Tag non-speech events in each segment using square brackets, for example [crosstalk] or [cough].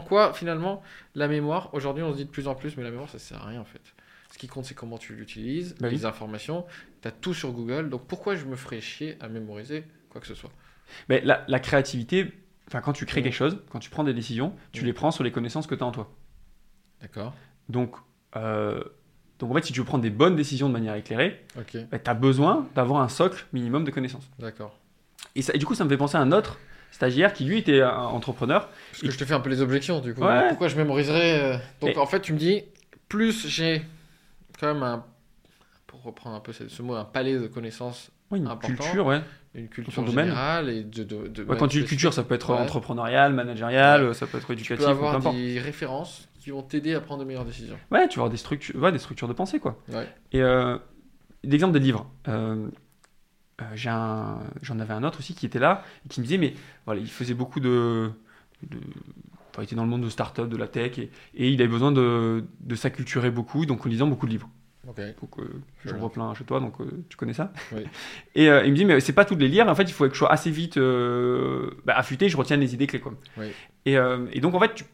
en quoi, finalement, la mémoire, aujourd'hui, on se dit de plus en plus, mais la mémoire, ça sert à rien, en fait. Ce qui compte, c'est comment tu l'utilises, Bah oui. les informations. Tu as tout sur Google, donc pourquoi je me ferais chier à mémoriser quoi que ce soit? Mais la, la créativité, enfin, quand tu crées quelque chose, quand tu prends des décisions, tu les prends sur les connaissances que tu as en toi. D'accord Donc, euh, donc, en fait, si tu veux prendre des bonnes décisions de manière éclairée, Ok, tu as besoin d'avoir un socle minimum de connaissances. d'accord. Et, ça- et du coup, ça me fait penser à un autre stagiaire qui, lui, était un entrepreneur. Parce que je te fais un peu les objections, du coup. Ouais. Pourquoi je mémoriserais euh, Donc, Et- en fait, tu me dis, plus j'ai quand même un. Pour reprendre un peu ce mot, un palais de connaissances, Ouais, une Important. culture, ouais. une culture domaine. générale et de. de, de Ouais, quand tu dis culture, ça peut être Ouais. entrepreneurial, managérial, ça peut être tu éducatif, peux ou peu avoir des références qui vont t'aider à prendre de meilleures décisions. Ouais, tu vas avoir des structures, des structures de pensée, quoi. Et euh, l'exemple des livres. Euh, J'en avais un autre aussi qui était là et qui me disait, mais voilà, il faisait beaucoup de. de enfin, il était dans le monde de start-up, de la tech, et, et il avait besoin de, de s'acculturer beaucoup, donc en lisant beaucoup de livres. Ok. Donc, euh, Je j'en vois. plein chez toi, donc euh, tu connais ça. Oui. [laughs] Et euh, il me dit, mais c'est pas toutes les lire, en fait, il faut que je sois assez vite euh, bah, affûté, je retiens les idées clés. Quoi. Oui. Et, euh, et donc, en fait, tu,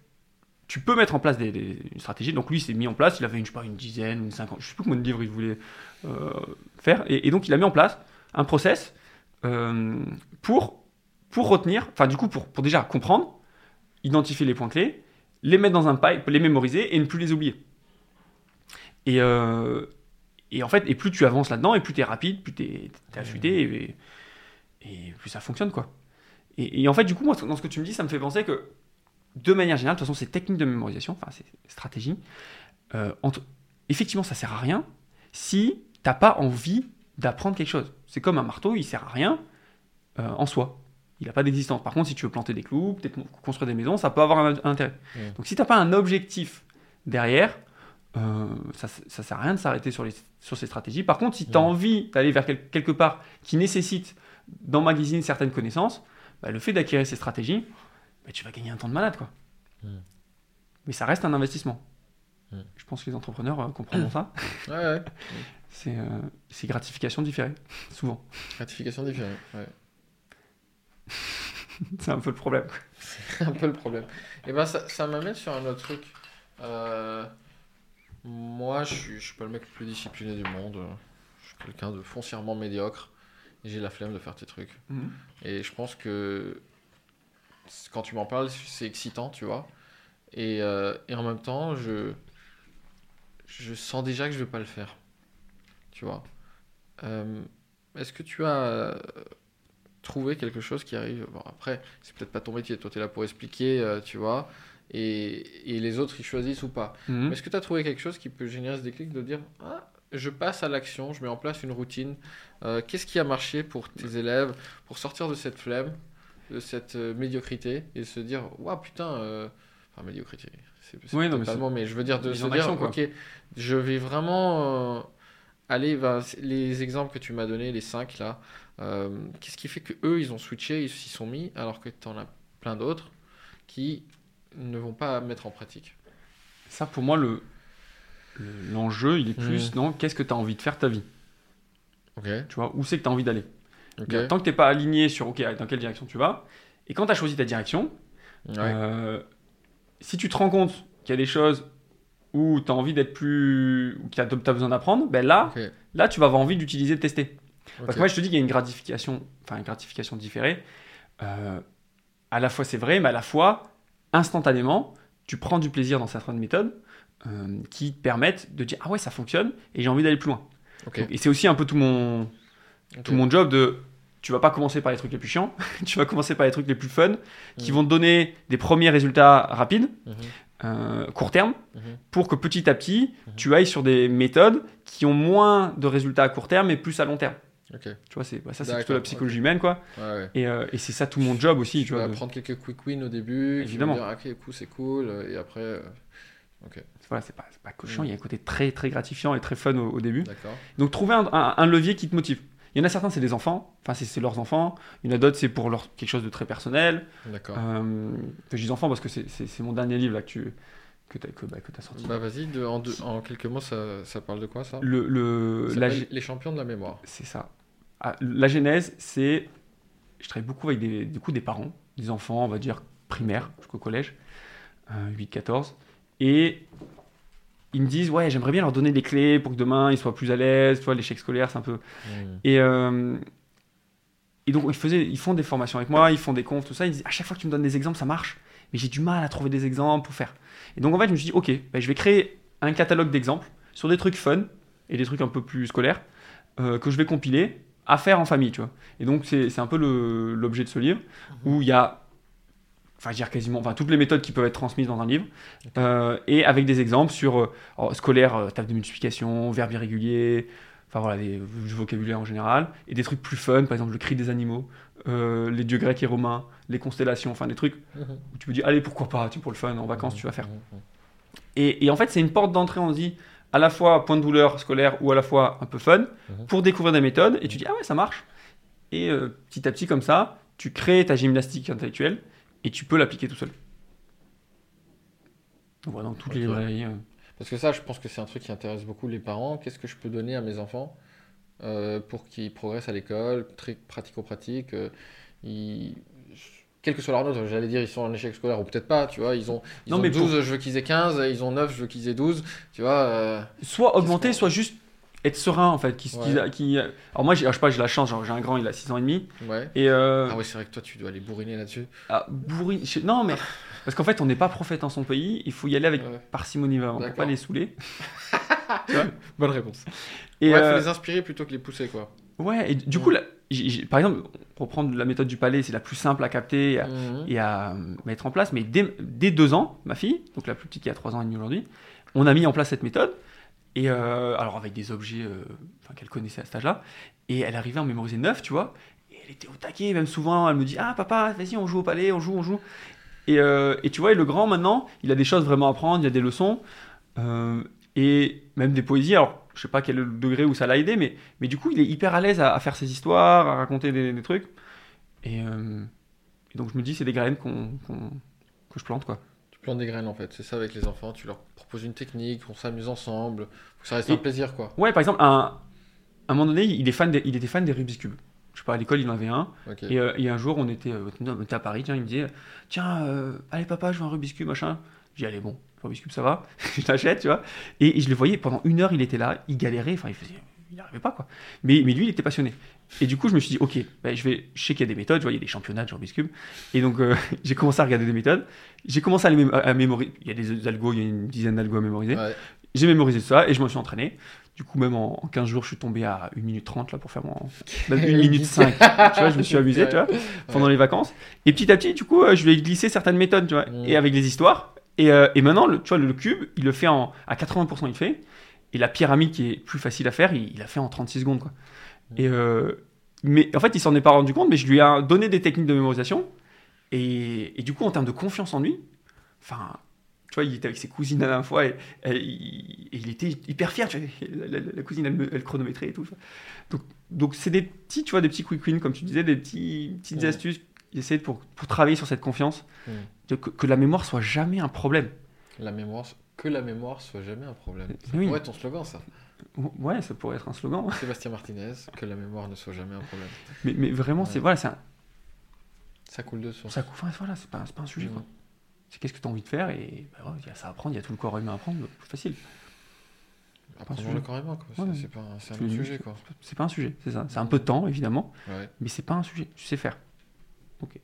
tu peux mettre en place des, des- une stratégie. Donc, lui, il s'est mis en place, il avait, une, je sais pas, une dizaine, une cinquante, je sais plus combien de livres il voulait euh, faire. Et, et donc, il a mis en place un process euh, pour, pour retenir, enfin, du coup, pour, pour déjà comprendre, identifier les points clés, les mettre dans un pipe, les mémoriser et ne plus les oublier. Et, euh, et en fait, et plus tu avances là-dedans, et plus tu es rapide, plus tu es, affûté, et, et plus ça fonctionne, quoi. Et, et en fait, du coup, moi, dans ce que tu me dis, ça me fait penser que, de manière générale, de toute façon, ces techniques de mémorisation, enfin, ces stratégies, euh, entre- effectivement, ça sert à rien si t'as pas envie d'apprendre quelque chose. C'est comme un marteau, il sert à rien euh, en soi. Il n'a pas d'existence. Par contre, si tu veux planter des clous, peut-être construire des maisons, ça peut avoir un, un intérêt. Donc, si t'as pas un objectif derrière, euh, ça, ça sert à rien de s'arrêter sur, les, sur ces stratégies. Par contre, si tu as envie d'aller vers quel- quelque part qui nécessite d'emmagasiner certaines connaissances, bah, le fait d'acquérir ces stratégies, bah, tu vas gagner un temps de malade. Quoi. Mais ça reste un investissement. Je pense que les entrepreneurs euh, comprendront ça. Ouais, ouais. [laughs] C'est euh, c'est gratification différée, souvent. Gratification différente. Ouais. [laughs] C'est un peu le problème. C'est un peu le problème. Et ben ça, ça m'amène sur un autre truc. Euh, moi, je suis, je suis pas le mec le plus discipliné du monde. Je suis quelqu'un de foncièrement médiocre. Et j'ai la flemme de faire tes trucs. Et je pense que quand tu m'en parles, c'est excitant, tu vois. Et, euh, et en même temps, je, je sens déjà que je vais pas le faire. Tu vois. Euh, Est-ce que tu as euh, trouvé quelque chose qui arrive? Bon, après, c'est peut-être pas ton métier. Toi, tu es là pour expliquer, euh, tu vois. Et, et les autres, ils choisissent ou pas. Mais Est-ce que tu as trouvé quelque chose qui peut générer ce déclic de dire ah, je passe à l'action, je mets en place une routine Euh, Qu'est-ce qui a marché pour tes élèves pour sortir de cette flemme, de cette médiocrité? Et se dire waouh putain, enfin médiocrité, c'est c'est Oui, non, mais mais, je veux dire de se dire action, ok, je vais vraiment euh, aller vers les exemples que tu m'as donné, les cinq là. euh, Qu'est-ce qui fait que eux ils ont switché, ils s'y sont mis alors que tu en as plein d'autres qui ne vont pas mettre en pratique? Ça, pour moi, le le- l'enjeu, il est plus Mhm. dans qu'est-ce que tu as envie de faire ta vie. Ok. Tu vois, où c'est que tu as envie d'aller. Tant que tu n'es pas aligné sur OK, dans quelle direction tu vas, et quand tu as choisi ta direction, Ouais. euh, si tu te rends compte qu'il y a des choses où tu as envie d'être plus. ou que tu as, besoin d'apprendre, ben là, là, tu vas avoir envie d'utiliser, de tester. Parce que moi, je te dis qu'il y a une gratification, enfin, une gratification différée. Euh, à la fois, c'est vrai, mais à la fois, instantanément, tu prends du plaisir dans certaines méthodes euh, qui te permettent de dire Ah ouais, ça fonctionne et j'ai envie d'aller plus loin. Donc, et c'est aussi un peu tout mon, tout mon job de. Tu vas pas commencer par les trucs les plus chiants, [laughs] tu vas commencer par les trucs les plus fun, qui Mhm. vont te donner des premiers résultats rapides, Mhm. euh, court terme, Mhm. pour que petit à petit, tu ailles sur des méthodes qui ont moins de résultats à court terme et plus à long terme. Tu vois, c'est, bah, ça, c'est plutôt la psychologie humaine, quoi. Ouais, ouais. Et, euh, et c'est ça tout mon job aussi, tu Tu vois. vas de- prendre quelques quick wins au début. Évidemment. Dire, ok, coup, c'est cool. euh, Et après, euh, Voilà, c'est pas, pas cochon, il y a un côté très, très gratifiant et très fun au, au début. Donc, trouver un, un- un levier qui te motive. Il y en a certains, c'est des enfants, enfin, c'est, leurs enfants. Il y en a d'autres, c'est pour leur, quelque chose de très personnel. D'accord. Euh, je dis enfants parce que c'est, mon dernier livre là, que tu que t'as, que, bah, que sorti. Bah, vas-y, en, quelques mots, ça, ça parle de quoi ça? Le, le, Ça la, s'appelle Les champions de la mémoire. c'est ça. Ah, la genèse, c'est. Je travaille beaucoup avec des, du coup, des parents, des enfants, on va dire primaires jusqu'au collège. euh, 8-14. Et ils me disent, ouais, j'aimerais bien leur donner des clés pour que demain ils soient plus à l'aise. Tu vois, l'échec scolaire, c'est un peu. Hmm. Et, euh, et donc, ils, faisaient, ils font des formations avec moi, ils font des confs, tout ça. Ils disent, à chaque fois que tu me donnes des exemples, ça marche. Mais j'ai du mal à trouver des exemples pour faire. Et donc, en fait, je me suis dit, ok, ben, je vais créer un catalogue d'exemples sur des trucs fun et des trucs un peu plus scolaires euh, que je vais compiler à faire en famille, tu vois. Et donc, c'est un peu l'objet de ce livre où il y a, enfin, je veux dire quasiment, enfin, toutes les méthodes qui peuvent être transmises dans un livre euh, et avec des exemples sur euh, alors, scolaire, euh, table de multiplication, verbe irrégulier, enfin voilà, des, du vocabulaire en général, et des trucs plus fun, par exemple le cri des animaux, euh, les dieux grecs et romains, les constellations, enfin des trucs Mhm. où tu peux dire, allez, pourquoi pas, tu pour le fun, en vacances, tu vas faire. Mhm. Et, et en fait, c'est une porte d'entrée, on dit, à la fois point de douleur scolaire ou à la fois un peu fun, Mhm. pour découvrir des méthodes, et tu dis, ah ouais, ça marche. Et euh, petit à petit, comme ça, tu crées ta gymnastique intellectuelle, et tu peux l'appliquer tout seul. Voilà, dans toutes les librairies. euh. Parce que ça, je pense que c'est un truc qui intéresse beaucoup les parents. Qu'est-ce que je peux donner à mes enfants euh, pour qu'ils progressent à l'école, très pratico-pratique euh, ils- Quelle que soit leur note, j'allais dire ils sont en échec scolaire ou peut-être pas, tu vois. Ils ont, ils Non, ont mais 12, je veux qu'ils aient 15, ils ont 9, je veux qu'ils aient 12, tu vois. euh, soit augmenter, soit juste être serein en fait. Qui, qui- Ouais. qui- alors moi, j'ai, je sais pas, j'ai la chance, genre, j'ai un grand, il a 6 ans et demi. ouais. Et euh, Ah ouais, c'est vrai que toi, tu dois aller bourriner là-dessus. ah, Non, mais [laughs] parce qu'en fait, on n'est pas prophète en son pays. Il faut y aller avec Ouais. parcimonie. On ne peut pas les saouler. [laughs] Bonne réponse. Et ouais, euh, faut les inspirer plutôt que les pousser, quoi. ouais. Et du coup, là, j'ai- j'ai- par exemple, pour prendre la méthode du palais, c'est la plus simple à capter et à, Mhm. et à, euh, mettre en place. Mais dès, dès deux ans, ma fille, donc la plus petite qui a 3 ans et demi aujourd'hui, on a mis en place cette méthode. Et euh, alors avec des objets euh, qu'elle connaissait à cet âge-là. Et elle arrivait à en mémoriser 9, tu vois. Et elle était au taquet, même souvent, elle me dit Ah papa, vas-y, on joue au palais, on joue, on joue. Et, euh, et tu vois, et le grand maintenant, il a des choses vraiment à apprendre, il y a des leçons. et même des poésies. Alors, je sais pas quel degré où ça l'a aidé, mais, du coup, il est hyper à l'aise à, faire ses histoires, à raconter des, trucs. Et, donc, je me dis, c'est des graines qu'on- que je plante, quoi. Plantes des graines en fait, c'est ça avec les enfants. Tu leur proposes une technique, on s'amuse ensemble. Faut que ça reste Et- un plaisir, quoi. Ouais, par exemple, un- à un moment donné, il, est fan des- il était fan des Rubik's Cube. Je sais pas, à l'école, il en avait un. Ok. Et, euh, et un jour, on était, euh, on était à Paris, tiens, il me disait Tiens, euh, allez, papa, je veux un Rubik's Cube, machin. J'ai dit Allez, bon, le Rubik's Cube, ça va. [laughs] je t'achète, tu vois. Et, et je le voyais, pendant une heure, il était là, il galérait, enfin, il faisait. Il n'arrivait pas, quoi. Mais, mais lui, il était passionné. Et du coup, je me suis dit Ok, ben, je, vais, je sais qu'il y a des méthodes, tu vois, il y a des championnats de Rubik's Cube. Et donc, euh, [laughs] j'ai commencé à regarder des méthodes. J'ai commencé à, les à mémoriser. Il y a des algos, il y a une dizaine d'algos à mémoriser. Ouais. J'ai mémorisé ça et je me suis entraîné. Du coup, même en, en 15 jours, je suis tombé à 1 minute 30 là pour faire mon. Même 1 minute 5. tu vois, je me suis amusé, tu vois, pendant les vacances. Et petit à petit, du coup, euh, je lui ai glissé certaines méthodes, tu vois, Mm. et avec les histoires. Et, euh, et maintenant, le, tu vois, le, le cube, il le fait en, à 80%, il le fait. Et la pyramide qui est plus facile à faire, il, il a fait en 36 secondes, quoi. Et euh, mais en fait, il s'en est pas rendu compte, mais je lui ai donné des techniques de mémorisation. Et, et du coup, en termes de confiance en lui, enfin, tu vois, il était avec ses cousines la dernière fois et, et il, et il était hyper fier. Tu vois, la, la- la cousine, elle, chronométrait et tout. Donc, donc c'est des petits, tu vois, des petits quick wins, comme tu disais, des petits, petites Ouais. astuces. J'essaie pour, pour travailler sur cette confiance, Mm. de- que, que la mémoire soit jamais un problème. La mémoire, que la mémoire soit jamais un problème. Ça Oui. pourrait être ton slogan, ça. Ouais, ça pourrait être un slogan. Sébastien Martinez, que la mémoire ne soit jamais un problème. Mais, mais vraiment, c'est voilà, c'est un- Ça coule de source. ça, enfin, voilà, c'est pas, pas un sujet. C'est qu'est-ce que tu as envie de faire et bah, il y a ça à apprendre, il y a tout le corps humain à apprendre, c'est facile. Apprendre le corps humain, quoi. C'est Ouais. c'est pas un, un sujet, quoi. C'est pas un sujet, c'est ça. C'est un peu de temps, évidemment, Ouais. mais c'est pas un sujet. Tu sais faire. Ok.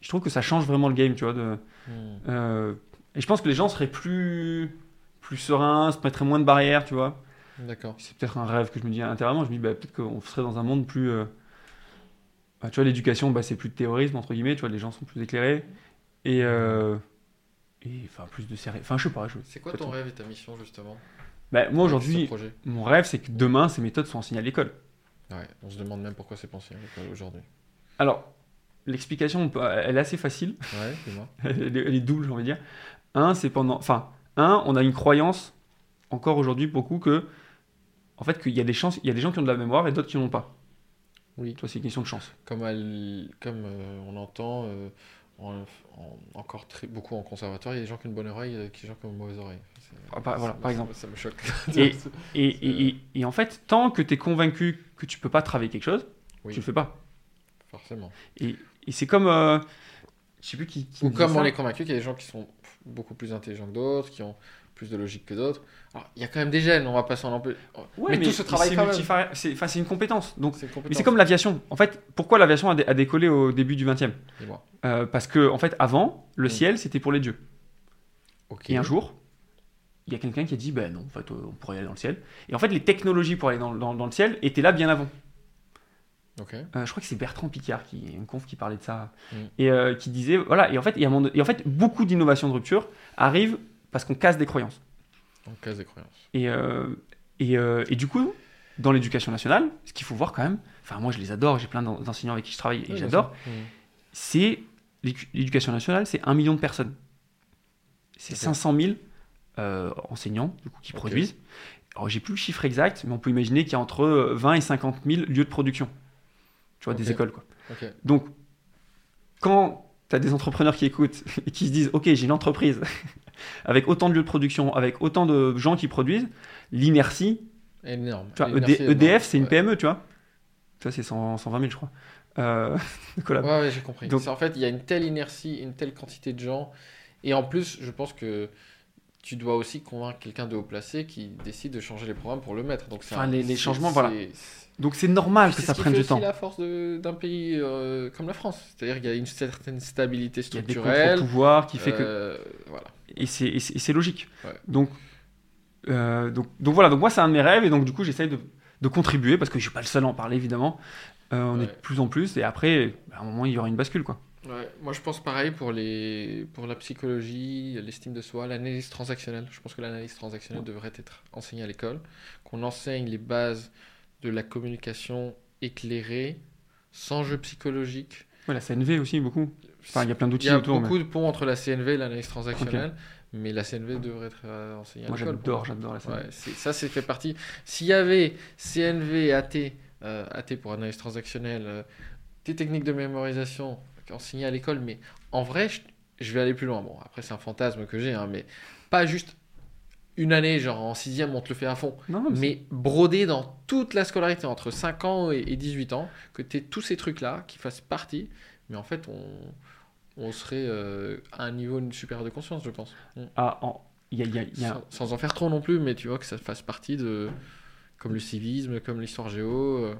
Je trouve que ça change vraiment le game, tu vois. De, Mm. euh, et je pense que les gens seraient plus, plus sereins, se mettraient moins de barrières, tu vois. D'accord. C'est peut-être un rêve que je me dis intérieurement. Je me dis bah, peut-être qu'on serait dans un monde plus. euh, bah, tu vois, l'éducation, bah, c'est plus de terrorisme, entre guillemets, tu vois, les gens sont plus éclairés. Et. euh, et enfin, plus de sérieux. Enfin, je sais pas. Je... C'est quoi ton rêve et ta mission, justement Bah, moi, aujourd'hui, mon rêve, c'est que demain, ces méthodes soient enseignées à l'école. Ouais, on se demande même pourquoi c'est pensé à l'école aujourd'hui. Alors, l'explication, elle est assez facile. Ouais, dis-moi. [laughs] elle, est, elle est double, j'ai envie de dire. Un, c'est pendant. Enfin, un, on a une croyance, encore aujourd'hui, beaucoup, que. En fait, qu'il y a des chances, il y a des gens qui ont de la mémoire et d'autres qui n'en ont pas. Oui. Tu vois, c'est une question de chance. Comme, elle- comme euh, on entend euh, en- en- encore très, beaucoup en conservatoire, il y a des gens qui ont une bonne oreille et des gens qui ont une mauvaise oreille. Ah, par- voilà, ça- par exemple. Ça me choque. [laughs] Et, et, et, et- et en fait, tant que tu es convaincu que tu peux pas travailler quelque chose, Oui. tu le fais pas. Forcément. Et, et c'est comme. euh, je sais plus qui. qui Ou comme on est convaincu qu'il y a des gens qui sont beaucoup plus intelligents que d'autres, qui ont plus de logique que d'autres. Il y a quand même des gènes, on va pas s'en empêcher. Ouais, mais tout se travaille c'est enfin, une compétence. Donc, C'est une mais compétence. c'est comme l'aviation. En fait, pourquoi l'aviation a, dé- a décollé au début du 20e Dis-moi. Euh, Parce que, en fait, avant, le Mm. ciel, c'était pour les dieux. Et un jour, il y a quelqu'un qui a dit ben non, en fait, on pourrait aller dans le ciel. Et en fait, les technologies pour aller dans, dans- dans le ciel étaient là bien avant. Euh, je crois que c'est Bertrand Picard, qui est une conf qui parlait de ça, Mm. et euh, qui disait voilà. Et en fait, il y a un moment- et en fait, beaucoup d'innovations de rupture arrivent parce qu'on casse des croyances. En cas des croyances. Et, euh, et, et du coup, dans l'éducation nationale, ce qu'il faut voir quand même, enfin moi je les adore, j'ai plein d'en- d'enseignants avec qui je travaille et j'adore, sûr. c'est l'édu- l'éducation nationale, c'est un million de personnes. C'est Ok. 500 000 euh, enseignants du coup, qui produisent. Alors j'ai plus le chiffre exact, mais on peut imaginer qu'il y a entre euh, 20 et 50 000 lieux de production. Tu vois, des écoles quoi. Donc, quand tu as des entrepreneurs qui écoutent [laughs] et qui se disent Ok, j'ai une entreprise [laughs] avec autant de lieux de production, avec autant de gens qui produisent, l'inertie, Énorme. tu vois, ED-. EDF, c'est une Ouais. PME, tu vois. Ça, c'est 100 120 000, je crois. Euh, [laughs] collab. Ouais, ouais, j'ai compris. Donc- En fait, il y a une telle inertie, une telle quantité de gens. Et en plus, je pense que tu dois aussi convaincre quelqu'un de haut placé qui décide de changer les programmes pour le mettre. Donc, c'est Enfin, un- les- les changements, voilà. Donc, c'est normal que C'est ça prenne du temps. la force d'un pays euh, comme la France. C'est-à-dire qu'il y a une certaine stabilité Il y a des structurelle. contre-pouvoirs qui fait que. euh, Voilà. Et c'est- c'est c'est logique. Ouais. Donc, euh, donc, donc voilà, donc moi, c'est un de mes rêves. Et donc, du coup, j'essaye de, de contribuer parce que je suis pas le seul à en parler, évidemment. Euh, on Ouais. est de plus en plus. Et après, bah, à un moment, il y aura une bascule, quoi. Ouais, moi je pense pareil pour, les... pour la psychologie, l'estime de soi, l'analyse transactionnelle. Je pense que l'analyse transactionnelle devrait être enseignée à l'école, qu'on enseigne les bases de la communication éclairée, sans jeu psychologique. Ouais, la CNV aussi, beaucoup. Enfin, il y a plein Il d'outils y a autour. beaucoup mais de ponts entre la CNV et l'analyse transactionnelle, mais la CNV devrait être euh, enseignée à Moi, l'école. j'adore, j'adore la CNV. Ouais, ça, c'est fait partie. S'il y avait CNV, AT, euh, AT pour analyse transactionnelle, euh, des techniques de mémorisation enseignées à l'école, mais en vrai, je, je vais aller plus loin. Bon, après, c'est un fantasme que j'ai, hein, mais pas juste une année, genre en sixième, on te le fait à fond, Non, mais mais brodé dans toute la scolarité, entre 5 ans et, et 18 ans, que tu aies tous ces trucs-là qui fassent partie, mais en fait, on, on serait euh, à un niveau supérieur de conscience, je pense. Mm. Ah, en- il y a, il y a- il y a- Sans, sans en faire trop non plus, mais tu vois que ça fasse partie de. Comme le civisme, comme l'histoire géo. euh,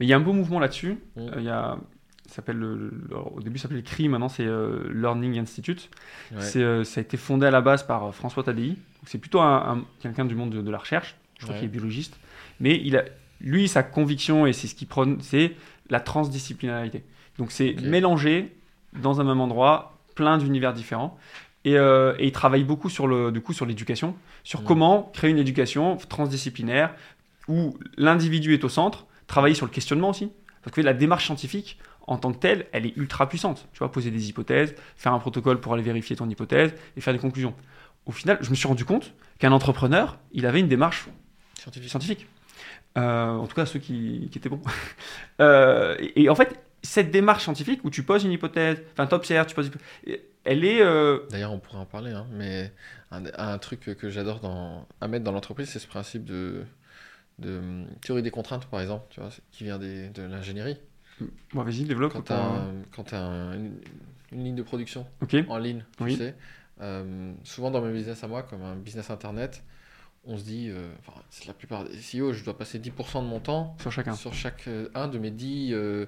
Mais il y a un beau mouvement là-dessus. Mm. Euh, il y a, s'appelle au début, ça s'appelait le CRI, maintenant c'est euh, Learning Institute. ouais. C'est, euh, ça a été fondé à la base par François Tadei. C'est plutôt un, un- quelqu'un du monde de, de la recherche. Je crois Ouais. qu'il est biologiste. Mais il a, lui, sa conviction, et c'est ce qu'il prône, c'est la transdisciplinarité. Donc c'est mélanger dans un même endroit plein d'univers différents. Et, euh, et il travaille beaucoup sur, le, du coup, sur l'éducation, sur Mm. comment créer une éducation transdisciplinaire où l'individu est au centre, travailler sur le questionnement aussi. Parce que la démarche scientifique, en tant que telle, elle est ultra puissante. Tu vois, poser des hypothèses, faire un protocole pour aller vérifier ton hypothèse et faire des conclusions. Au final, je me suis rendu compte qu'un entrepreneur, il avait une démarche Scientifique. scientifique. Euh, en tout cas, ceux qui, qui étaient bons. [laughs] Euh, et, et en fait, cette démarche scientifique où tu poses une hypothèse, enfin, tu observes, tu poses une hypothèse, elle est. euh, D'ailleurs, on pourrait en parler, hein, mais un, un truc que j'adore dans- à mettre dans l'entreprise, c'est ce principe de, de théorie des contraintes, par exemple, tu vois, qui vient des- de l'ingénierie. Bon, vas-y, développe. Quand tu as, une, une ligne de production en ligne, tu Oui. sais, souvent dans mes business à moi, comme un business internet, on se dit, euh, enfin, c'est la plupart des CEO, je dois passer 10% de mon temps Sur chacun. sur chaque euh, un de mes 10 euh,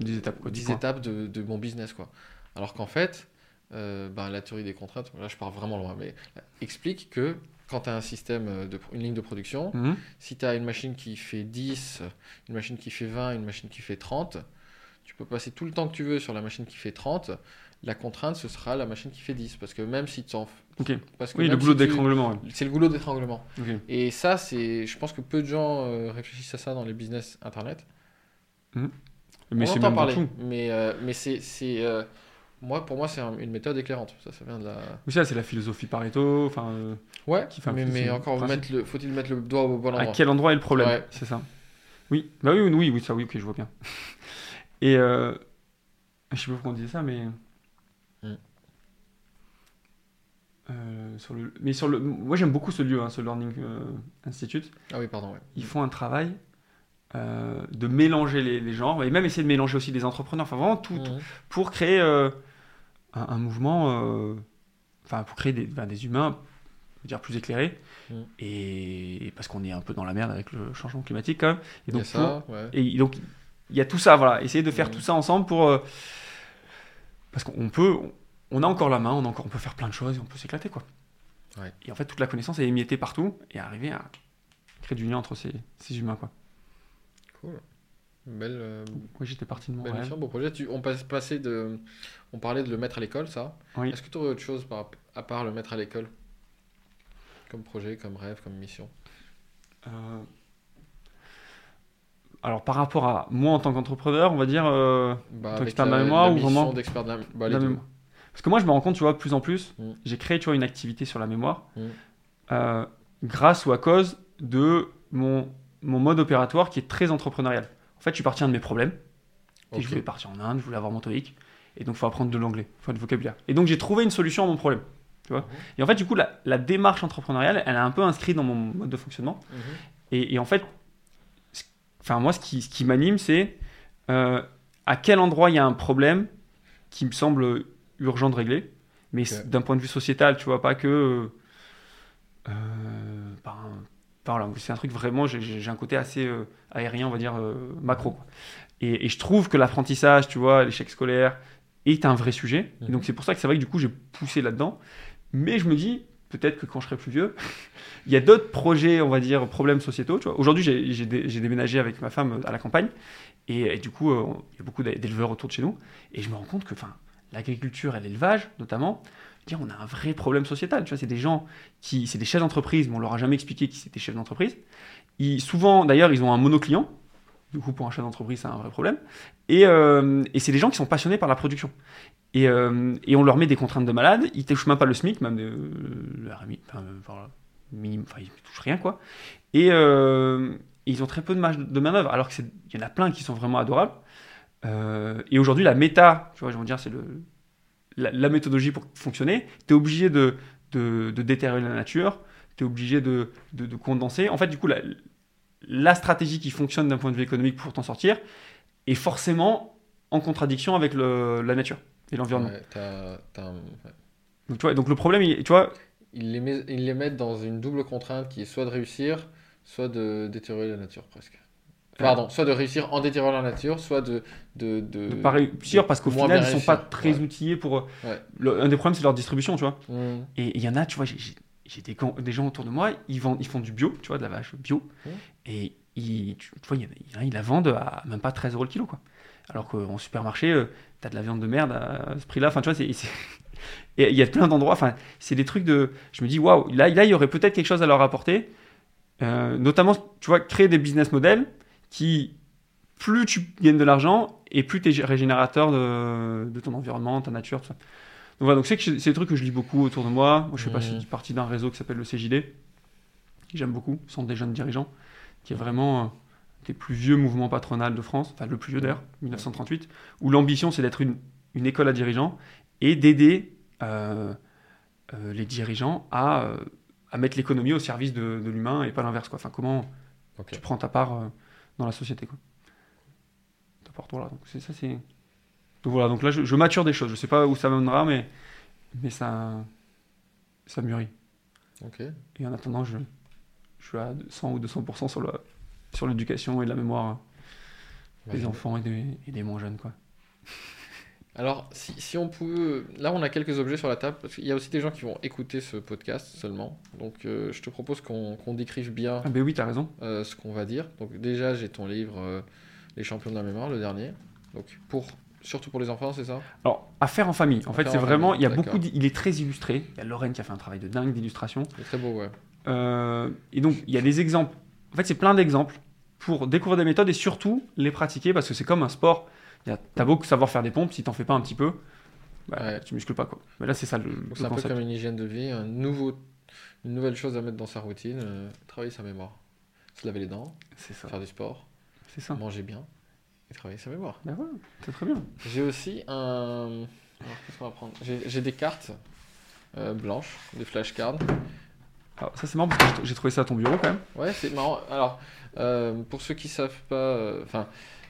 10 étapes. Quoi, 10 points. étapes de, de mon business quoi. Alors qu'en fait, euh, ben, la théorie des contraintes, là je pars vraiment loin, mais explique que quand tu as un système, euh, de, une ligne de production, Mhm. si tu as une machine qui fait 10, une machine qui fait 20, une machine qui fait 30, tu peux passer tout le temps que tu veux sur la machine qui fait 30. La contrainte, ce sera la machine qui fait 10. Parce que même si tu en... Ok. Parce que Oui, le boulot si d'étranglement. C'est le goulot d'étranglement. Et ça, c'est, je pense que peu de gens euh, réfléchissent à ça dans les business internet. Mais On entend même parler, mais, euh, mais c'est, c'est euh, moi, pour moi, c'est un- une méthode éclairante. Ça, ça vient de la. Oui, ça, c'est la philosophie Pareto. Enfin, euh, Ouais. Qui fait mais, encore, principe. mettre le, faut-il mettre le doigt au bon à endroit? quel endroit est le problème? Ouais. C'est ça. Oui. Bah oui, oui, oui, ça, oui, ok, je vois bien. Et euh, je sais pas pourquoi on disait ça, mais. Mm. Euh, sur le... Mais sur le... Moi j'aime beaucoup ce lieu, hein, ce Learning euh, Institute. Ah oui, pardon. Ouais. Ils font un travail euh, de mélanger les, les genres et même essayer de mélanger aussi des entrepreneurs. Enfin vraiment tout, tout Mhm. pour créer. un, un mouvement, enfin pour créer des, ben, des humains, dire plus éclairés, Mm. et parce qu'on est un peu dans la merde avec le changement climatique quand même. Ouais. et donc, il y a tout ça, voilà. Essayer de faire tout ça ensemble pour. euh, parce qu'on peut. On a encore la main, on, a encore, on peut faire plein de choses et on peut s'éclater, quoi. Ouais. Et en fait, toute la connaissance est émiettée partout et arriver à créer du lien entre ces, ces humains, quoi. Cool. Belle, euh, Oui, j'étais parti de mon belle rêve. mission, beau projet. Tu, on passe passé de. On parlait de le mettre à l'école, ça. Oui. Est-ce que tu aurais autre chose par, à part le mettre à l'école? Comme projet, comme rêve, comme mission? Euh, Alors, par rapport à moi en tant qu'entrepreneur, on va dire. euh, bah, Toi, la- mémoire ou vraiment d'expert de la, bah, la mémoire. Parce que moi, je me rends compte, tu vois, de plus en plus, Mm. j'ai créé, tu vois, une activité sur la mémoire Mm. euh, grâce ou à cause de mon, mon mode opératoire qui est très entrepreneurial. En fait, je suis parti un de mes problèmes. Et je voulais partir en Inde, je voulais avoir mon TOEIC. Et donc, il faut apprendre de l'anglais, il faut du vocabulaire. Et donc, j'ai trouvé une solution à mon problème. Tu vois Mhm. Et en fait, du coup, la, la démarche entrepreneuriale, elle est un peu inscrite dans mon mode de fonctionnement. Mhm. Et, et en fait, enfin, moi, ce qui, ce qui m'anime, c'est euh, à quel endroit il y a un problème qui me semble urgent de régler, mais d'un point de vue sociétal, tu vois, pas que. euh, par un- par là, c'est un truc vraiment, j'ai- un côté assez euh, aérien, on va dire, euh, macro. quoi. Et, et je trouve que l'apprentissage, tu vois, l'échec scolaire est un vrai sujet. Et Mhm. donc, c'est pour ça que c'est vrai que du coup, j'ai poussé là-dedans. Mais je me dis, peut-être que quand je serai plus vieux, [laughs] il y a d'autres projets, on va dire, problèmes sociétaux. Aujourd'hui, j'ai j'ai dé- j'ai déménagé avec ma femme euh, à la campagne. Et, du coup, euh, il y a beaucoup d'é- d'éleveurs autour de chez nous. Et je me rends compte que l'agriculture et l'élevage, notamment, on a un vrai problème sociétal. Tu vois, c'est des gens qui, c'est des chefs d'entreprise, mais on leur a jamais expliqué qui c'était chefs d'entreprise. Ils, souvent, d'ailleurs, ils ont un monoclient. Du coup, pour un chef d'entreprise, c'est un vrai problème. Et, euh, et c'est des gens qui sont passionnés par la production. Et, euh, et on leur met des contraintes de malade. Ils touchent même pas le SMIC, même euh, le RMI, enfin, euh, enfin, minimum, ils touchent rien, quoi. Et euh, ils ont très peu de de manœuvre, alors qu'il y en a plein qui sont vraiment adorables. Euh, et aujourd'hui, la méta, tu vois, je dire, c'est la, la méthodologie pour fonctionner. Tu es obligé de, de, de déterrer la nature, tu es obligé de, de, de condenser. En fait, du coup, la, la stratégie qui fonctionne d'un point de vue économique pour t'en sortir est forcément en contradiction avec la nature et l'environnement. Ouais, t'as- t'as un- ouais. Donc, tu vois, donc le problème, il- tu vois, Ils les, met- ils les mettent dans une double contrainte qui est soit de réussir, soit de détériorer la nature presque. Pardon, soit de réussir en détériorant la nature, soit de. de, de... pas réussir parce qu'au moins final, bien ils sont pas réussir. très Ouais. outillés pour. Ouais. le- un des problèmes, c'est leur distribution, tu vois. Mm. Et il y en a, tu vois, j'ai- j'ai j'ai des, gens- des gens autour de moi, ils, vendent, ils font du bio, tu vois, de la vache bio. Mhm. Et ils, tu, tu vois, il y en a- il y en a, ils la vendent à même pas 13 euros le kilo, quoi. Alors qu'en supermarché, euh, t'as de la viande de merde à ce prix-là. Enfin, tu vois, c'est. c'est- [laughs] Et il y a plein d'endroits, enfin, c'est des trucs de. Je me dis, waouh, là, là, il y aurait peut-être quelque chose à leur apporter. Euh, notamment, tu vois, créer des business models qui, plus tu gagnes de l'argent et plus tu es régénérateur de, de ton environnement, ta nature, tout ça. Donc voilà, donc c'est des trucs que je lis beaucoup autour de moi. Moi, je fais Mhm. partie- d'un réseau qui s'appelle le CJD, que j'aime beaucoup, Centre des jeunes dirigeants, qui est vraiment euh, des plus vieux mouvements patronales de France, enfin le plus vieux d'ailleurs, 1938, où l'ambition c'est d'être une, une école à dirigeants et d'aider euh, euh, les dirigeants à, euh, à mettre l'économie au service de, de l'humain et pas l'inverse. quoi. Enfin, comment tu prends ta part dans la société. Quoi. T'apportes, voilà, donc c'est ça, c'est. Donc voilà, donc là je, je mature des choses. Je sais pas où ça mènera, mais, mais ça, ça mûrit. Et en attendant, je, je suis à 100 ou 200% sur le sur l'éducation et la mémoire des Bah, enfants et des, et des moins jeunes. Quoi. [laughs] Alors, si, si on peut. Là, on a quelques objets sur la table, parce qu'il y a aussi des gens qui vont écouter ce podcast seulement. Donc, euh, je te propose qu'on qu'on décrive bien Ah ben oui, t'as raison. euh, ce qu'on va dire. Donc, déjà, j'ai ton livre euh, Les champions de la mémoire, le dernier. Donc, pour, surtout pour les enfants, c'est ça? Alors, à faire en famille. En À fait, c'est en vraiment, il y a beaucoup, d- il est très illustré. Il y a Lorraine qui a fait un travail de dingue d'illustration. C'est très beau, ouais. Euh, et donc, il y a des exemples. En fait, c'est plein d'exemples pour découvrir des méthodes et surtout les pratiquer parce que c'est comme un sport. T'as beau savoir faire des pompes, si t'en fais pas un petit peu, bah, Ouais. tu muscles pas. Quoi. Mais là, c'est ça le, C'est un peu concept. comme une hygiène de vie, un nouveau, une nouvelle chose à mettre dans sa routine, euh, travailler sa mémoire. Se laver les dents, ça. faire du sport, ça. manger bien et travailler sa mémoire. Bah ouais, c'est très bien. J'ai aussi un. Alors, qu'est-ce qu'on va prendre? J'ai j'ai des cartes euh, blanches, des flashcards. Alors, ça, c'est marrant parce que j'ai- trouvé ça à ton bureau quand même. Ouais, c'est marrant. Alors, euh, pour ceux qui savent pas, euh,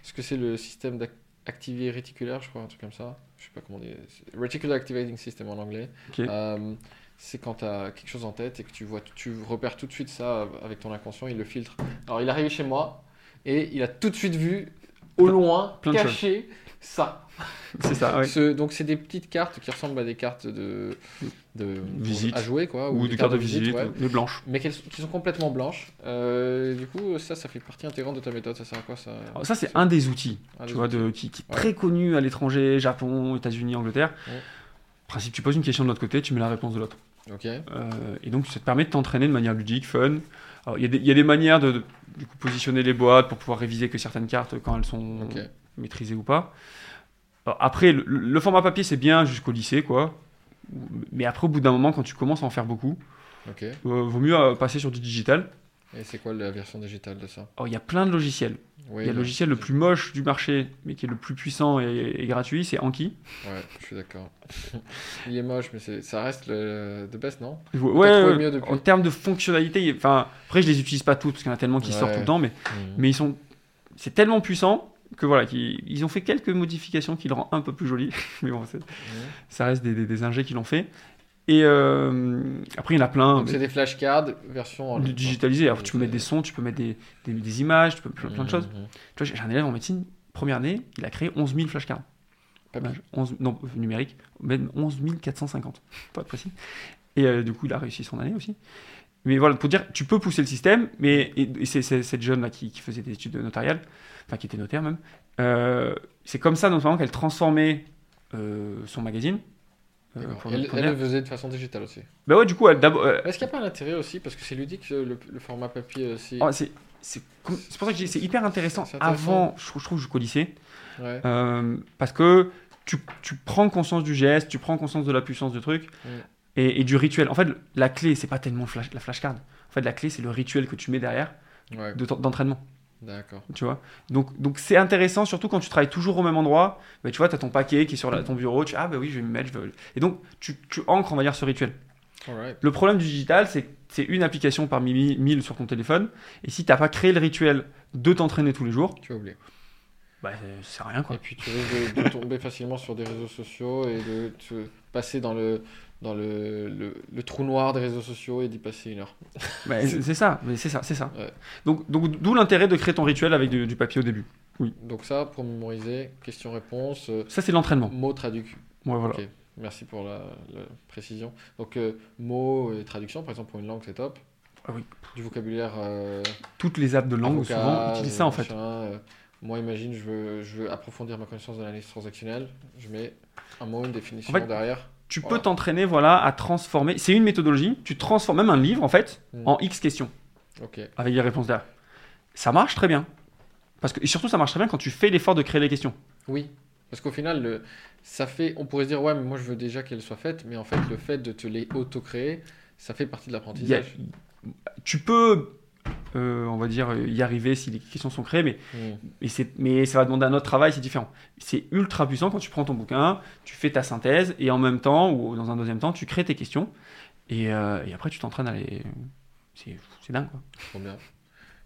ce que c'est le système d'ac- activé réticulaire, je crois, un truc comme ça. Je sais pas comment dire. Reticular Activating System en anglais. Ok. Euh, c'est quand tu as quelque chose en tête et que tu vois, tu repères tout de suite ça avec ton inconscient, il le filtre. Alors il est arrivé chez moi et il a tout de suite vu au loin, plein de caché ça. C'est ça, ouais. Ce- donc c'est des petites cartes qui ressemblent à des cartes de, de Visite. à jouer quoi, Ou des cartes de visite, ouais. mais blanches. mais qu'elles- qui sont complètement blanches. Euh, du coup ça, ça fait partie intégrante de ta méthode. Ça sert à quoi ça? Alors ça, c'est un des outils, Un tu des vois, outils. de, qui, qui est Ouais. très connu à l'étranger, Japon, États-Unis, Angleterre. Ouais. Principe, tu poses une question de l'autre côté, tu mets la réponse de l'autre. Ok. Euh, et donc, ça te permet de t'entraîner de manière ludique, fun. Il y, a des- il y a des manières de, de, du coup, positionner les boîtes pour pouvoir réviser que certaines cartes quand elles sont. Maîtrisées ou pas. Alors, après, le, le format papier, c'est bien jusqu'au lycée, quoi. Mais après, au bout d'un moment, quand tu commences à en faire beaucoup, Ok. euh, vaut mieux euh, passer sur du digital. Et c'est quoi la version digitale de ça? Alors, il y a plein de logiciels. Il y a le logiciel le plus moche du marché, mais qui est le plus puissant et, et gratuit, c'est Anki. Ouais, je suis d'accord. [laughs] il est moche, mais c'est- ça reste le the best, non? Ouais, mieux en termes de fonctionnalité, enfin, après je les utilise pas toutes parce qu'il y en a tellement qui Ouais. sortent tout le temps, mais, Mhm. mais ils sont, c'est tellement puissant que voilà, qu'ils- ils ont fait quelques modifications qui le rendent un peu plus joli, [laughs] mais bon, ça reste des, des, des ingés qui l'ont fait. Et euh, après il y en a plein. Donc mais c'est des flashcards version digitalisés. Alors tu peux mettre des sons, tu peux mettre des, des, des images, tu peux plein, plein de choses. mhm. Tu vois, j'ai un élève en médecine, première année, il a créé 11 000 flashcards. Ouais, 11, non, euh, numérique, même 11 450, pour être précis. Et euh, du coup, il a réussi son année aussi. Mais voilà, pour dire, tu peux pousser le système, mais c'est cette jeune-là qui, qui faisait des études notariales, enfin qui était notaire même, euh, c'est comme ça notamment qu'elle transformait euh, son magazine. euh, Elle, le faisait de façon digitale aussi. Bah ouais, du coup, elle d'abord. Est-ce qu'il n'y a pas un intérêt aussi Parce que c'est ludique le, le format papier aussi. oh, c'est c'est comme- c'est pour ça que je dis, c'est hyper intéressant, avant, je trouve, je trouve, jusqu'au lycée. Ouais. Parce que tu, tu prends conscience du geste, tu prends conscience de la puissance du truc Mm. Et, et du rituel. En fait, la clé, c'est pas tellement flash- la flashcard. En fait, la clé, c'est le rituel que tu mets derrière Ouais. de d'entraînement. D'accord. Tu vois? Donc, donc c'est intéressant, surtout quand tu travailles toujours au même endroit. Bah, tu vois, tu as ton paquet qui est sur la- ton bureau. Tu ah, bah oui, je vais me mettre. je vais- Et donc, tu, tu ancres, on va dire, ce rituel. Le problème du digital, c'est que c'est une application parmi mi- mille sur ton téléphone. Et si tu n'as pas créé le rituel de t'entraîner tous les jours, Tu as oublié. bah, c'est rien, quoi. Et puis tu risques de, de tomber facilement sur des réseaux sociaux et de te passer dans le, dans le, le, le trou noir des réseaux sociaux et d'y passer une heure. [laughs] Bah, c'est ça, mais c'est ça, c'est ça. Ouais. Donc, donc d'où l'intérêt de créer ton rituel avec du, du papier au début. Donc ça, pour mémoriser, question-réponse, euh, Ça, c'est l'entraînement. mot traduc. Ouais, voilà. Merci pour la, la précision. Donc euh, mots et traduction, par exemple pour une langue, c'est top. Ah oui. Du vocabulaire. euh, Toutes les apps de langue, avocat, souvent, utilisent ça, en fait. euh, moi, imagine, je veux, je veux approfondir ma connaissance de l'analyse transactionnelle. Je mets un mot, une définition En fait, derrière. Tu Voilà. peux t'entraîner, voilà, à transformer. C'est une méthodologie. Tu transformes même un livre, en fait, Mm. en X questions, Ok. avec les réponses derrière. Ça marche très bien. Parce que, et surtout, ça marche très bien quand tu fais l'effort de créer les questions. Oui. Parce qu'au final, le, ça fait, on pourrait se dire, ouais, mais moi, je veux déjà qu'elle soit faite. Mais en fait, le fait de te les auto-créer, ça fait partie de l'apprentissage. tu peux, euh, on va dire, y arriver si les questions sont créées, mais Mm. Et c'est- mais ça va demander un autre travail, c'est différent. C'est ultra puissant quand tu prends ton bouquin, tu fais ta synthèse, et en même temps, ou dans un deuxième temps, tu crées tes questions, et, euh, et après tu t'entraînes à les... C'est c'est dingue, quoi. Trop bien.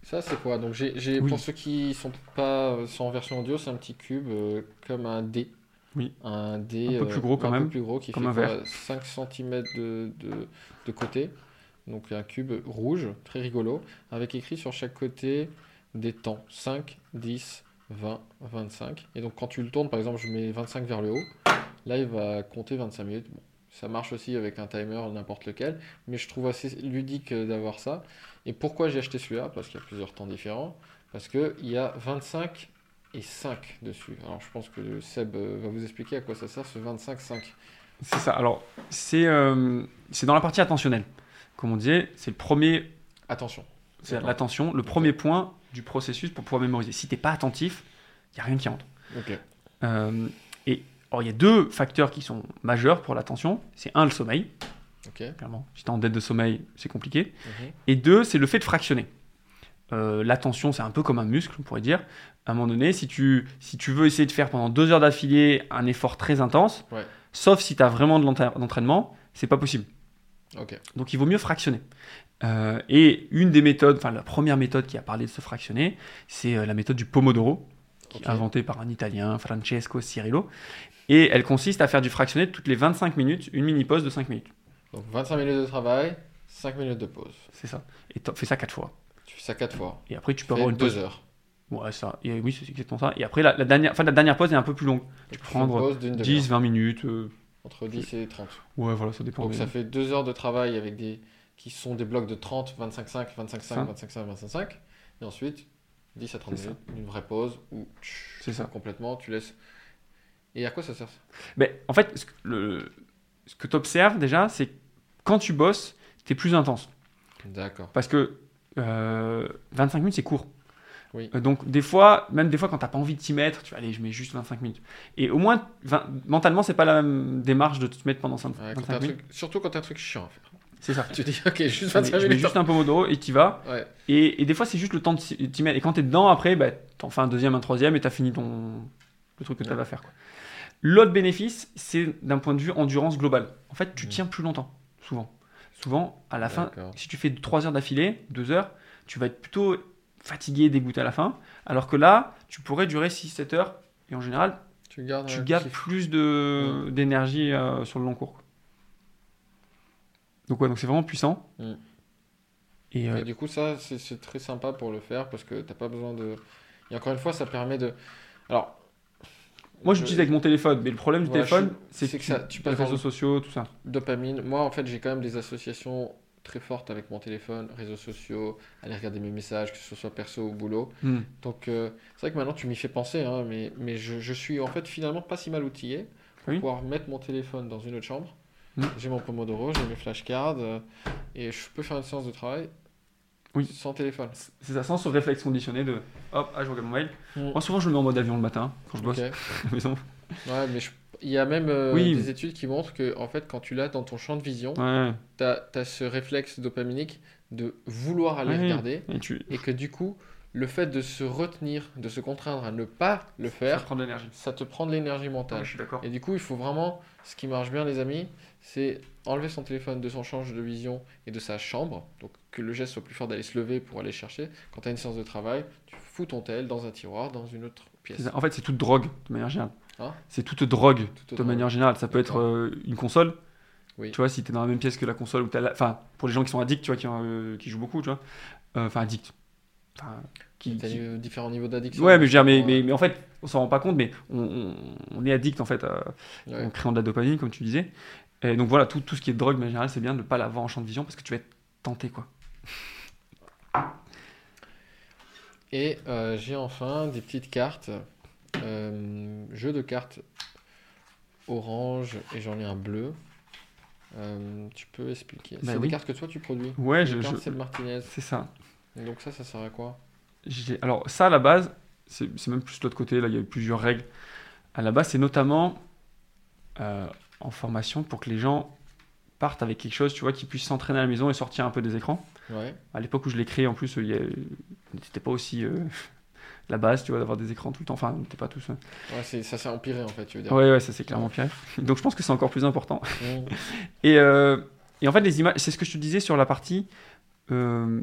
Ça, c'est quoi? Donc, j'ai, Oui. pour ceux qui sont pas euh, sont en version audio, c'est un petit cube euh, comme un dé. Oui. Un dé Un peu plus gros, quand un même, peu plus gros qui comme fait un quoi, verre. 5 cm de, de, de côté. Donc, un cube rouge, très rigolo, avec écrit sur chaque côté des temps 5, 10, 20, 25. Et donc, quand tu le tournes, par exemple, je mets 25 vers le haut, là, il va compter 25 minutes. Bon, ça marche aussi avec un timer, n'importe lequel, mais je trouve assez ludique euh, d'avoir ça. Et pourquoi j'ai acheté celui-là? Parce qu'il y a plusieurs temps différents. Parce qu'il y a 25 et 5 dessus. Alors, je pense que Seb euh, va vous expliquer à quoi ça sert ce 25-5. C'est ça. Alors, euh, c'est dans la partie attentionnelle. Comme on disait, c'est le premier, Attention. c'est l'attention, le premier point du processus pour pouvoir mémoriser. Si t'es pas attentif, il n'y a rien qui rentre. Ok. Euh, et alors, il y a deux facteurs qui sont majeurs pour l'attention. C'est un, le sommeil. Ok. Clairement, si t'es en dette de sommeil, c'est compliqué. Mhm. Et deux, c'est le fait de fractionner. Euh, L'attention, c'est un peu comme un muscle, on pourrait dire. À un moment donné, si tu, si tu veux essayer de faire pendant deux heures d'affilée un effort très intense, Ouais. sauf si tu as vraiment de l'entra- d'entraînement, c'est pas possible. Donc il vaut mieux fractionner. Euh, et une des méthodes, enfin la première méthode qui a parlé de se fractionner, c'est euh, la méthode du Pomodoro. inventée par un Italien, Francesco Cirillo. Et elle consiste à faire du fractionné toutes les 25 minutes, une mini pause de 5 minutes. Donc 25 minutes de travail, 5 minutes de pause. C'est ça. Et tu fais ça 4 fois. Tu fais ça 4 fois. Et après, tu peux avoir une pause. 2 heures. Ouais, ça. Et oui, c'est exactement ça. Et après, la, la dernière, enfin, la dernière pause est un peu plus longue. Tu peux prendre pause d'une 10, demi-heure. 20 minutes. euh, Entre 10 et 30. Ouais, voilà, ça dépend. Donc ça fait 2 heures de travail avec des qui sont des blocs de 30, 25, 5, 25, 5, Ça. 25, 5, 25, 5. Et ensuite, 10 à 30 C'est ça. minutes, une vraie pause où tu ça. complètement, tu laisses. Et à quoi ça sert ça? Mais en fait, ce que, le- ce que tu observes déjà, c'est que quand tu bosses, tu es plus intense. D'accord. Parce que euh, 25 minutes, c'est court. Oui. Euh, donc, des fois, même des fois, quand tu pas envie de t'y mettre, tu vas aller, je mets juste 25 minutes. Et au moins, 20 mentalement, c'est pas la même démarche de te mettre pendant 5 Ouais, quand 25 t'as un minutes. truc- surtout quand t'as un truc chiant à faire. C'est ça. [laughs] Tu dis, ok, juste Je mets- 25 je mets minutes. juste un pomodoro et tu vas. Ouais. Et, et des fois, c'est juste le temps de t'y t'y mettre. Et quand tu es dedans, après, bah, t'en fais un deuxième, un troisième et tu as fini ton, le truc que tu Ouais. à faire. L'autre bénéfice, c'est d'un point de vue endurance globale. En fait, tu tiens plus longtemps, souvent. Souvent, à la fin, si tu fais 3 heures d'affilée, 2 heures, tu vas être plutôt fatigué, dégoûté à la fin. Alors que là, tu pourrais durer 6-7 heures. Et en général, Tu gardes. tu un gardes kiff. plus de- d'énergie euh, sur le long cours. Donc, ouais, donc c'est vraiment puissant. Mm. Et, euh, Et du coup, ça, c'est c'est très sympa pour le faire parce que t'as pas besoin de. Et encore une fois, ça permet de. Alors. moi, je- j'utilise avec mon téléphone, mais le problème du téléphone, je- c'est c'est que, que ça- tu les passes dans réseaux sociaux, tout ça. Dopamine. Moi, en fait, j'ai quand même des associations très fortes avec mon téléphone, réseaux sociaux, aller regarder mes messages, que ce soit perso ou boulot. Mm. Donc, euh, c'est vrai que maintenant, tu m'y fais penser, hein, mais, mais je, je suis en fait finalement pas si mal outillé pour Oui. pouvoir mettre mon téléphone dans une autre chambre. Mm. J'ai mon Pomodoro, j'ai mes flashcards, euh, et je peux faire une séance de travail Oui. sans téléphone. C'est ça, sans ce réflexe conditionné de hop, ah, je regarde mon mail. Mm. Moi, souvent, je le mets en mode avion le matin quand je bosse [laughs] à la maison. Ouais, mais je- il y a même euh, Oui. des études qui montrent que en fait, quand tu l'as dans ton champ de vision, Ouais. tu as, ce réflexe dopaminique de vouloir aller Ouais. regarder Et tu et que du coup, le fait de se retenir, de se contraindre à ne pas le ça faire, prend de l'énergie. ça te prend de l'énergie mentale. Ouais, je suis d'accord. Et du coup, il faut vraiment, ce qui marche bien, les amis, c'est enlever son téléphone de son champ de vision et de sa chambre. Donc, que le geste soit plus fort d'aller se lever pour aller chercher. Quand tu as une séance de travail, tu fous ton tel dans un tiroir, dans une autre pièce. Ça. En fait, c'est toute drogue de manière générale. Hein c'est toute drogue Toute de drogue. manière générale. Ça peut être euh, une console. Oui. Tu vois, si tu es dans la même pièce que la console, ou t'as la- enfin, pour les gens qui sont addicts, tu vois, qui, euh, qui jouent beaucoup, tu vois, Euh, enfin, addicts. Enfin, qui, T'as qui- eu différents niveaux d'addiction. Ouais, mais, je veux dire, mais, mais, mais en fait, on s'en rend pas compte, mais on, on- on est addict en fait à- Ouais. en créant de la dopamine, comme tu disais. Et donc voilà, tout, tout ce qui est drogue, mais en général, c'est bien de ne pas l'avoir en champ de vision parce que tu vas être tenté, quoi. Et euh, j'ai enfin des petites cartes, jeu de cartes orange et j'en ai un bleu. Euh, tu peux expliquer. Bah c'est oui. des cartes que toi tu produis. Ouais, je, je- Seb Martinez. c'est ça. Donc ça, ça sert à quoi? Alors ça, à la base, c'est c'est même plus de l'autre côté, là, il y a eu plusieurs règles. À la base, c'est notamment euh, en formation pour que les gens partent avec quelque chose, tu vois, qui puissent s'entraîner à la maison et sortir un peu des écrans. Ouais. À l'époque où je l'ai créé, en plus, il y a- c'était pas aussi euh, la base, tu vois, d'avoir des écrans tout le temps. Enfin, n'était pas tous. hein. Ouais, ça s'est empiré en fait, tu veux dire. Ouais, ouais, ça c'est clairement pire. [laughs] Donc je pense que c'est encore plus important. Mmh. [laughs] Et, euh, et en fait, les images, c'est ce que je te disais sur la partie euh,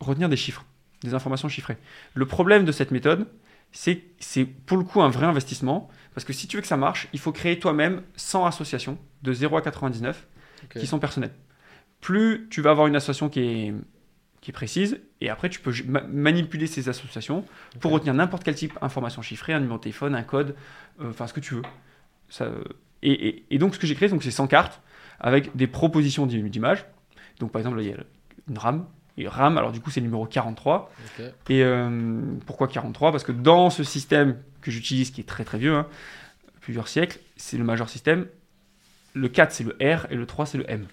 retenir des chiffres, des informations chiffrées. Le problème de cette méthode, c'est c'est pour le coup un vrai investissement, parce que si tu veux que ça marche, il faut créer toi-même 100 associations de 0 à 99 Ok. qui sont personnelles. Plus tu vas avoir une association qui est, qui est précise, et après tu peux ma- manipuler ces associations pour retenir n'importe quel type d'information chiffrée, un numéro de téléphone, un code, euh, enfin ce que tu veux. Ça, euh, et, et- et donc ce que j'ai créé, donc, c'est 100 cartes avec des propositions d'i- d'images. Donc par exemple, là, il y a une RAM. Et RAM, alors du coup c'est le numéro 43. Ok. Et euh, pourquoi 43 Parce que dans ce système que j'utilise, qui est très très vieux, hein, plusieurs siècles, c'est le major système. Le 4 c'est le R et le 3 c'est le M.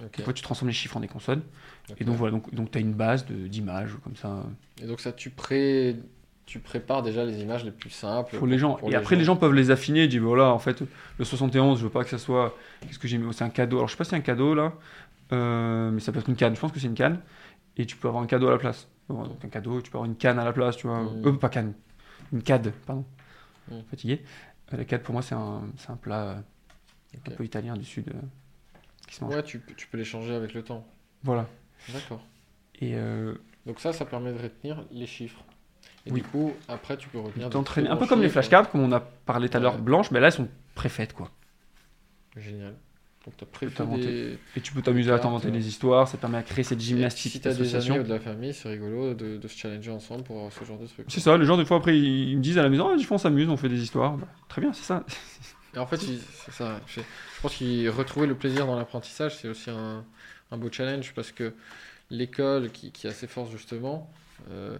Ok. Donc, ouais, tu transformes les chiffres en des consonnes. Et donc voilà, donc, donc tu as une base d'images comme ça Et donc ça, tu, pré... tu prépares déjà les images les plus simples. pour les gens. pour et après les gens peuvent les affiner dire voilà, en fait, le 71, je veux pas que ça soit. Qu'est-ce que j'ai mis Oh, C'est un cadeau. Alors je sais pas si c'est un cadeau là, euh, mais ça peut être une canne. Je pense que c'est une canne. Et tu peux avoir un cadeau à la place. Donc un cadeau, tu peux avoir une canne à la place, tu vois. Mm. Euh, pas canne, une cade, pardon. Mm. Fatigué. Euh, la cade pour moi c'est un, un plat euh, Ok. un peu italien du sud euh, qui se mange. Ouais, tu, tu peux les changer avec le temps. Voilà. D'accord. Et euh, Donc ça, ça permet de retenir les chiffres. Et Oui. du coup, après, tu peux T'entraînes très un peu comme les flashcards, comme on a parlé tout à l'heure, blanches, mais là elles sont préfaites quoi. Génial. Donc, tu as des. Et tu peux t'amuser à t'inventer des histoires, ça permet à créer cette gymnastique Si tu as des amis ou de la famille, c'est rigolo de, de se challenger ensemble pour ce genre de truc. C'est ça, les gens des fois après ils me disent à la maison, ah, on s'amuse, on fait des histoires. Bah, très bien, c'est ça. Et en fait, c'est ça. Je je pense qu'il retrouver le plaisir dans l'apprentissage, c'est aussi un, un beau challenge parce que l'école, qui, qui a ses forces justement, euh,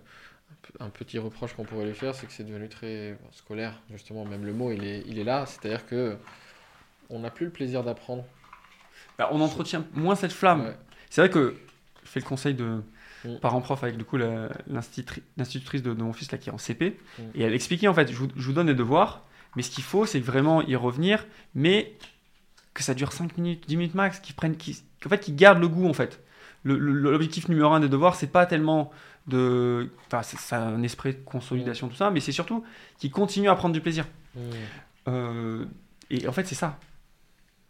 un petit reproche qu'on pourrait lui faire, c'est que c'est devenu très scolaire. Justement, même le mot, il est, il est là. C'est-à-dire que on n'a plus le plaisir d'apprendre. Bah, on entretient moins cette flamme. Ouais. C'est vrai que je fais le conseil de Mm. parent-prof avec du coup l'institutrice de, de mon fils là qui est en CP. Mm. Et elle expliquait en fait, je vous, je vous donne des devoirs, mais ce qu'il faut c'est vraiment y revenir, mais que ça dure 5 minutes, 10 minutes max, qu'ils prennent, qu'ils- qu'en fait qu'ils gardent le goût en fait. L'objectif numéro un des devoirs, c'est pas tellement de. Enfin, c'est un esprit de consolidation, tout ça, mais c'est surtout qu'ils continuent à prendre du plaisir. Mmh. Euh, et en fait, c'est ça.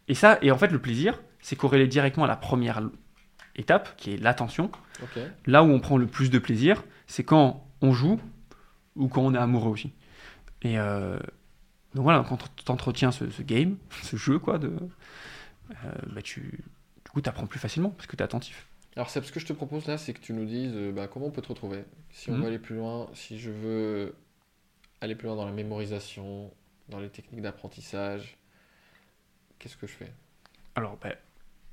Et ça, et en fait, le plaisir, c'est corrélé directement à la première étape, qui est l'attention. Là où on prend le plus de plaisir, c'est quand on joue ou quand on est amoureux aussi. Et euh, donc voilà, quand tu entretiens ce, ce game, [laughs] ce jeu, quoi, de, euh, bah tu, du coup, tu apprends plus facilement parce que tu es attentif. Alors, c'est ce que je te propose là, c'est que tu nous dises euh, bah, comment on peut te retrouver? Si on Mhm. veut aller plus loin, si je veux aller plus loin dans la mémorisation, dans les techniques d'apprentissage, qu'est-ce que je fais? Alors, bah,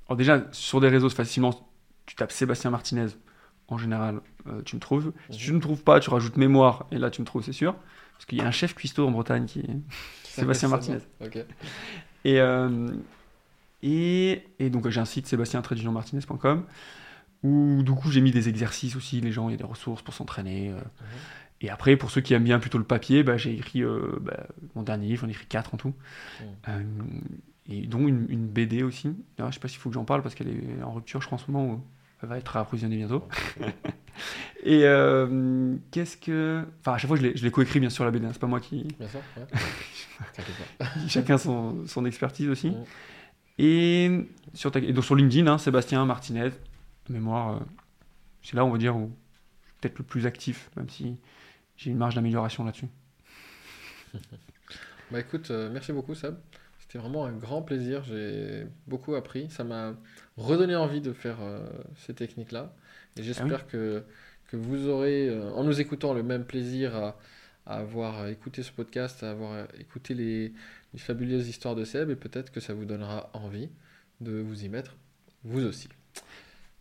alors déjà, sur des réseaux, facilement, tu tapes Sébastien Martinez. En général, euh, tu me trouves. Si tu ne me trouves pas, tu rajoutes mémoire, et là, tu me trouves, c'est sûr. Parce qu'il y a un chef cuistot en Bretagne qui est [laughs] Sébastien Martinez. Et, euh, et, et donc j'ai un site sébastien-martinez.com où du coup j'ai mis des exercices aussi, les gens, il y a des ressources pour s'entraîner. euh. Et après, pour ceux qui aiment bien plutôt le papier, bah, j'ai écrit bah, mon dernier livre, j'en ai écrit 4 en tout. Mhm. Et dont une, une BD aussi. Alors, je sais pas s'il faut que j'en parle parce qu'elle est en rupture, je crois, en ce moment. Va être approvisionnée bientôt. [laughs] et euh, qu'est-ce que. Enfin, à chaque fois, je l'ai- je l'ai coécrit bien sûr la BD, hein, c'est pas moi qui, Bien sûr ouais. [laughs] Chacun son, son expertise aussi. Et, sur ta- et donc sur LinkedIn, hein, Sébastien Martinez, mémoire, euh, c'est là on va dire où je suis peut-être le plus actif, même si j'ai une marge d'amélioration là-dessus. [laughs] Bah écoute, euh, merci beaucoup Seb. C'était vraiment un grand plaisir. J'ai beaucoup appris. Ça m'a redonné envie de faire euh, ces techniques-là. Et j'espère que, que vous aurez, euh, en nous écoutant, le même plaisir à, à avoir écouté ce podcast, à avoir écouté les, les fabuleuses histoires de Seb. Et peut-être que ça vous donnera envie de vous y mettre, vous aussi.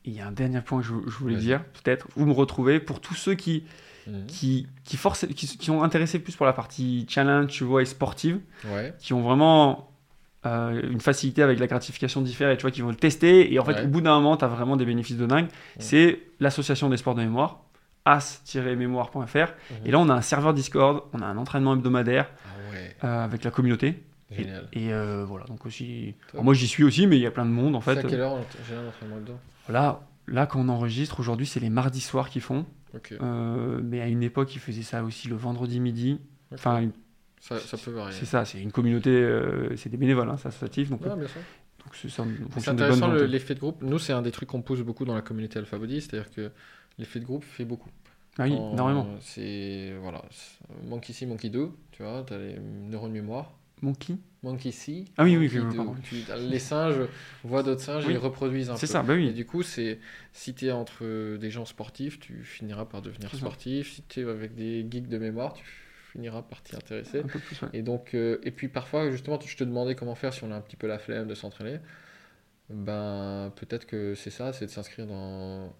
Et il y a un dernier point que je, je voulais Vas-y. dire, peut-être, vous me retrouvez pour tous ceux qui, Mhm. qui, qui, forcent- qui, qui sont intéressés plus pour la partie challenge, tu vois, et sportive, Ouais. qui ont vraiment euh, une facilité avec la gratification différée, tu vois, qui vont le tester, et en fait, Ouais. au bout d'un moment, tu as vraiment des bénéfices de dingue. C'est l'association des sports de mémoire, as-mémoire.fr. Et là, on a un serveur Discord, on a un entraînement hebdomadaire Ah euh, avec la communauté. Et, génial. et, euh, voilà, donc aussi. Alors moi, j'y suis aussi, mais il y a plein de monde en C'est fait. à quelle heure j'ai un entraînement Là, là, quand on enregistre, aujourd'hui, c'est les mardis soirs qu'ils font. Euh, mais à une époque, ils faisaient ça aussi le vendredi midi. Ok. Enfin, ça, ça peut varier. c'est ça, c'est une communauté, euh, c'est des bénévoles, hein, c'est associatif. Donc, Ah, bien sûr. donc c'est C'est intéressant l'effet de groupe. Nous, c'est un des trucs qu'on pousse beaucoup dans la communauté Alpha Body, c'est-à-dire que l'effet de groupe fait beaucoup. Ah oui, Quand énormément. C'est voilà, c'est Monkey see, Monkey do, tu vois, tu as les neurones de mémoire. Monkey? Monkey see, Ah oui, oui, oui. Tu- les singes voient d'autres singes Oui. et ils reproduisent un C'est peu. ça, bah Et oui. du coup, c'est si tu es entre des gens sportifs, tu finiras par devenir C'est ça. sportif. Si tu es avec des geeks de mémoire, tu finiras par t'y intéresser. Un peu plus, ouais. Et donc, euh, et puis parfois, justement, je te demandais comment faire si on a un petit peu la flemme de s'entraîner. Ben, peut-être que c'est ça, c'est de s'inscrire dans.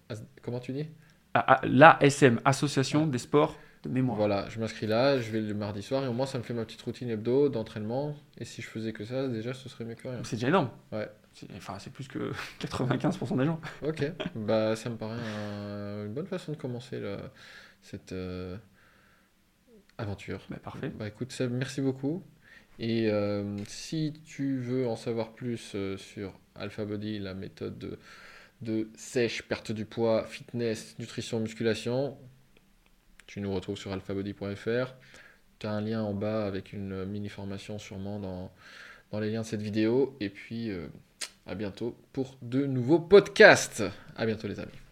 Comment tu dis? Ah, ah, L'ASM, Association des sports de mémoire. Voilà, je m'inscris là, je vais le mardi soir et au moins ça me fait ma petite routine hebdo d'entraînement. Et si je faisais que ça, déjà, ce serait mieux que rien. C'est déjà énorme. Ouais. C'est- Enfin, c'est plus que [laughs] 95% des gens. Ok, bah ça me paraît un- une bonne façon de commencer le- cette euh, aventure. Bah, parfait. Bah écoute Seb, merci beaucoup. Et euh, si tu veux en savoir plus euh, sur Alpha Body, la méthode de, de sèche, perte du poids, fitness, nutrition, musculation, tu nous retrouves sur alphabody.fr. Tu as un lien en bas avec une mini formation sûrement dans, dans les liens de cette vidéo. Et puis euh, à bientôt pour de nouveaux podcasts. À bientôt les amis.